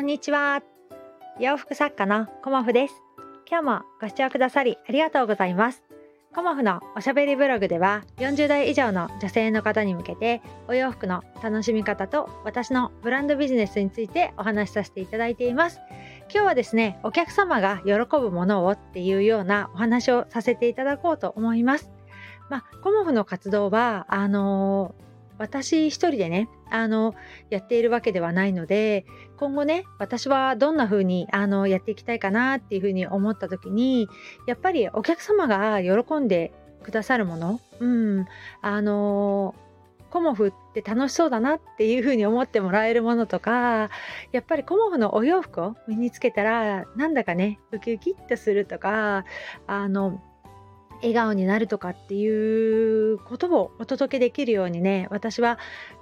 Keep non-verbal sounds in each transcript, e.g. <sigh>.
こんにちは。洋服作家のコモフです。今日もご視聴くださりありがとうございます。コモフのおしゃべりブログでは40代以上の女性の方に向けてお洋服の楽しみ方と私のブランドビジネスについてお話しさせていただいています。今日はですね、お客様が喜ぶものをっていうようなお話をさせていただこうと思います。まあ、コモフの活動は、あのー私一人でねあのやっているわけではないので今後ね私はどんな風にあにやっていきたいかなっていう風に思った時にやっぱりお客様が喜んでくださるものうんあのコモフって楽しそうだなっていう風に思ってもらえるものとかやっぱりコモフのお洋服を身につけたらなんだかねウキウキっとするとかあの笑顔になるとかっていうことをお届けできるようにね私は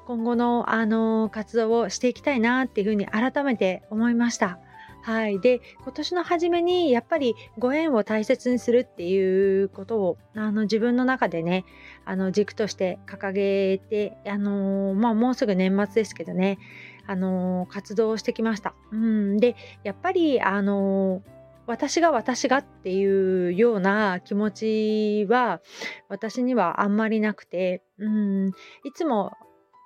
今後のあの活動をしていきたいなっていうふうに改めて思いました。はい、で今年の初めにやっぱりご縁を大切にするっていうことをあの自分の中でねあの軸として掲げて、あのまあ、もうすぐ年末ですけどね、あの活動してきました。うん、でやっぱり、あの私が私がっていうような気持ちは私にはあんまりなくて、うん、いつも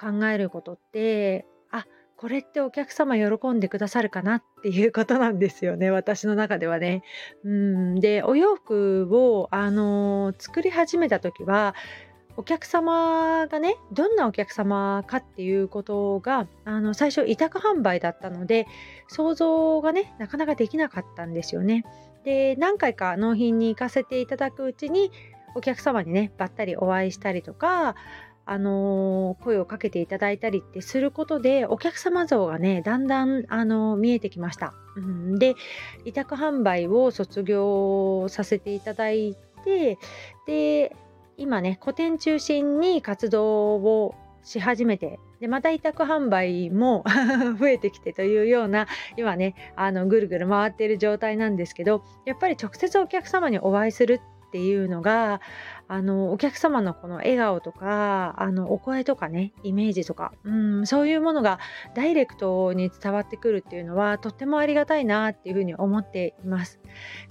考えることってあこれってお客様喜んでくださるかなっていうことなんですよね私の中ではね。うん、でお洋服を、あの作り始めた時はお客様がねどんなお客様かっていうことがあの最初委託販売だったので想像がねなかなかできなかったんですよね。で何回か納品に行かせていただくうちにお客様にねばったりお会いしたりとかあのー、声をかけていただいたりってすることでお客様像がねだんだん、あのー、見えてきました。うん、で委託販売を卒業させていただいてで今ね個展中心に活動をし始めてでまた委託販売も <laughs> 増えてきてというような今ねあのぐるぐる回っている状態なんですけどやっぱり直接お客様にお会いするっていうのがあのお客様のこの笑顔とかあのお声とかねイメージとかうんそういうものがダイレクトに伝わってくるっていうのはとってもありがたいなっていうふうに思っています。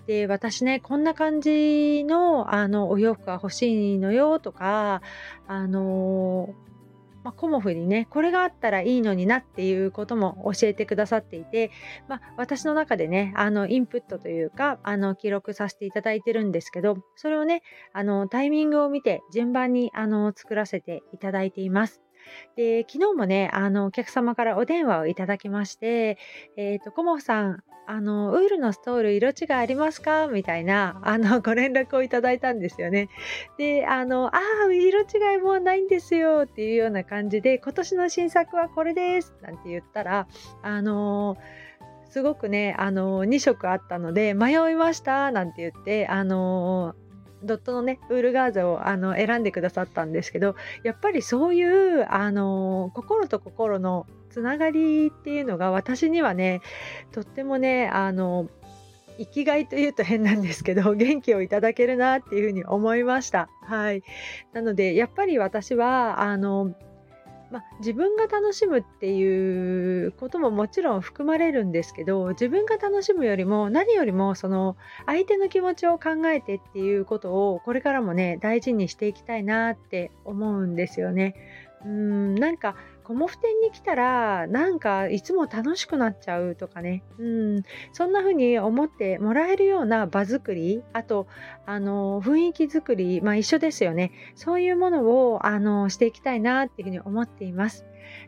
で私ねこんな感じのあのお洋服が欲しいのよとかあのまあ、コモフにねこれがあったらいいのになっていうことも教えてくださっていて、まあ、私の中でねあのインプットというかあの記録させていただいてるんですけどそれをねあのタイミングを見て順番にあの作らせていただいています。で昨日もねあのお客様からお電話をいただきまして「えーと、コモフさんあのウールのストール色違いありますか?」みたいなあのご連絡をいただいたんですよね。であの「ああ色違いもうないんですよ」っていうような感じで「今年の新作はこれです」なんて言ったらあのすごくねあの2色あったので迷いましたなんて言ってあのドットのねウールガーゼをあの選んでくださったんですけどやっぱりそういうあの心と心のつながりっていうのが私にはねとってもねあの生きがいというと変なんですけど <laughs> 元気をいただけるなっていうふうに思いました。はい、なのでやっぱり私はあのまあ、自分が楽しむっていうことももちろん含まれるんですけど自分が楽しむよりも何よりもその相手の気持ちを考えてっていうことをこれからもね大事にしていきたいなって思うんですよね。うんなんかコモフ展に来たらなんかいつも楽しくなっちゃうとかね、うん、そんな風に思ってもらえるような場作りあとあの雰囲気作り、まあ、一緒ですよね。そういうものをあのしていきたいなっていうふうに思っています。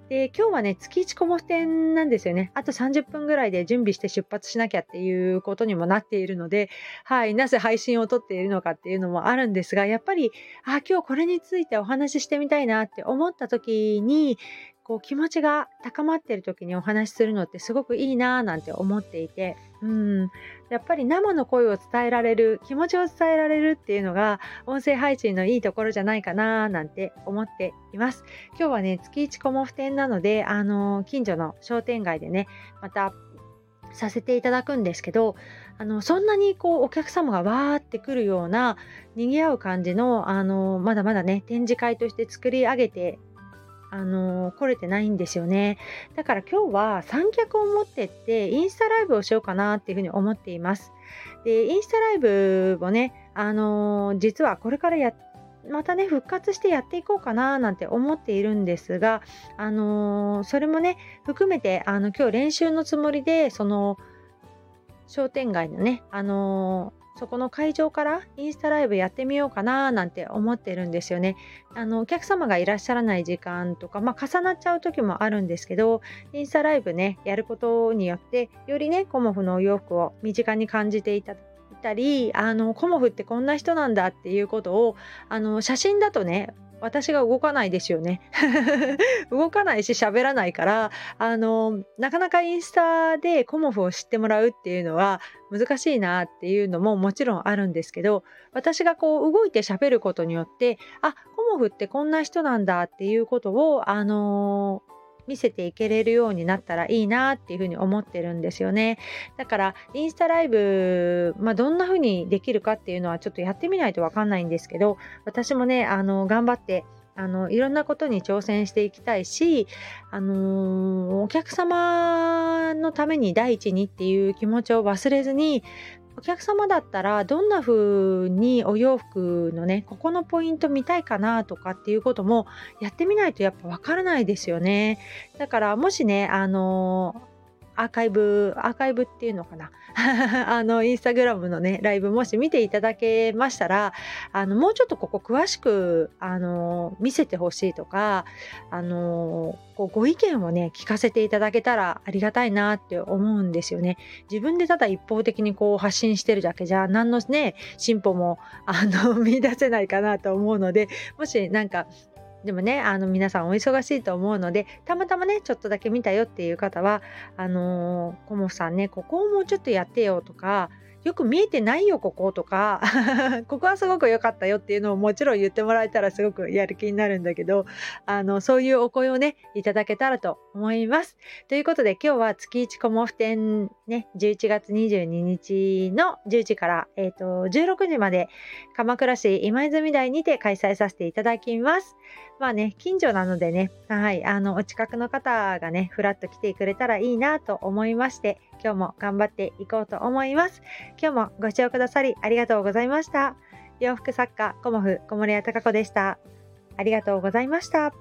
で今日はね月1コモフ展なんですよね。あと30分ぐらいで準備して出発しなきゃっていうことにもなっているのではいなぜ配信を撮っているのかっていうのもあるんですがやっぱりあ今日これについてお話ししてみたいなって思った時にこう気持ちが高まってる時にお話しするのってすごくいいなぁなんて思っていて、うん、やっぱり生の声を伝えられる気持ちを伝えられるっていうのが音声配信のいいところじゃないかななんて思っています。今日はね月1コモフ店なのであの近所の商店街でねまたさせていただくんですけどあのそんなにこうお客様がわーってくるような賑わう感じのあのまだまだね展示会として作り上げてあのー、来れてないんですよね。だから今日は三脚を持ってってインスタライブをしようかなっていうふうに思っています。で、インスタライブをね、あのー、実はこれからやまたね復活してやっていこうかななんて思っているんですが、あのー、それもね含めてあの今日練習のつもりでその商店街のね、あの、そこの会場からインスタライブやってみようかななんて思ってるんですよね。あのお客様がいらっしゃらない時間とか、まあ、重なっちゃう時もあるんですけどインスタライブねやることによってよりねコモフのお洋服を身近に感じていたたりあのコモフってこんな人なんだっていうことをあの写真だとね私が動かないですよね。<laughs> 動かないし喋らないからあのなかなかインスタでコモフを知ってもらうっていうのは難しいなっていうのももちろんあるんですけど私がこう動いて喋ることによってあコモフってこんな人なんだっていうことをあの見せていけれるようになったらいいなっていうふうに思ってるんですよね。だからインスタライブ、まあ、どんなふうにできるかっていうのはちょっとやってみないとわかんないんですけど私もねあの頑張ってあのいろんなことに挑戦していきたいし、あのー、お客様のために第一にっていう気持ちを忘れずにお客様だったらどんな風にお洋服のねここのポイント見たいかなとかっていうこともやってみないとやっぱわからないですよね。だからもしねあのアーカイブアーカイブっていうのかな？<laughs> あのインスタグラムのねライブもし見ていただけましたらあのもうちょっとここ詳しくあの見せてほしいとかあのこうご意見をね聞かせていただけたらありがたいなって思うんですよね。自分でただ一方的にこう発信してるだけじゃ何のね進歩もあの <laughs> 見出せないかなと思うのでもしなんかでもねあの皆さんお忙しいと思うのでたまたまねちょっとだけ見たよっていう方はあのー、コモフさんねここをもうちょっとやってよとかよく見えてないよこことか <laughs> ここはすごく良かったよっていうのをもちろん言ってもらえたらすごくやる気になるんだけどあのそういうお声をねいただけたらと思います。ということで今日は月1コモフ展ね11月22日の10時から、えーと、16時まで鎌倉市今泉台にて開催させていただきます。まあね、近所なのでね、はい、あの、お近くの方がね、ふらっと来てくれたらいいなと思いまして、今日も頑張っていこうと思います。今日もご視聴くださりありがとうございました。洋服作家、コモフ、小森屋隆子でした。ありがとうございました。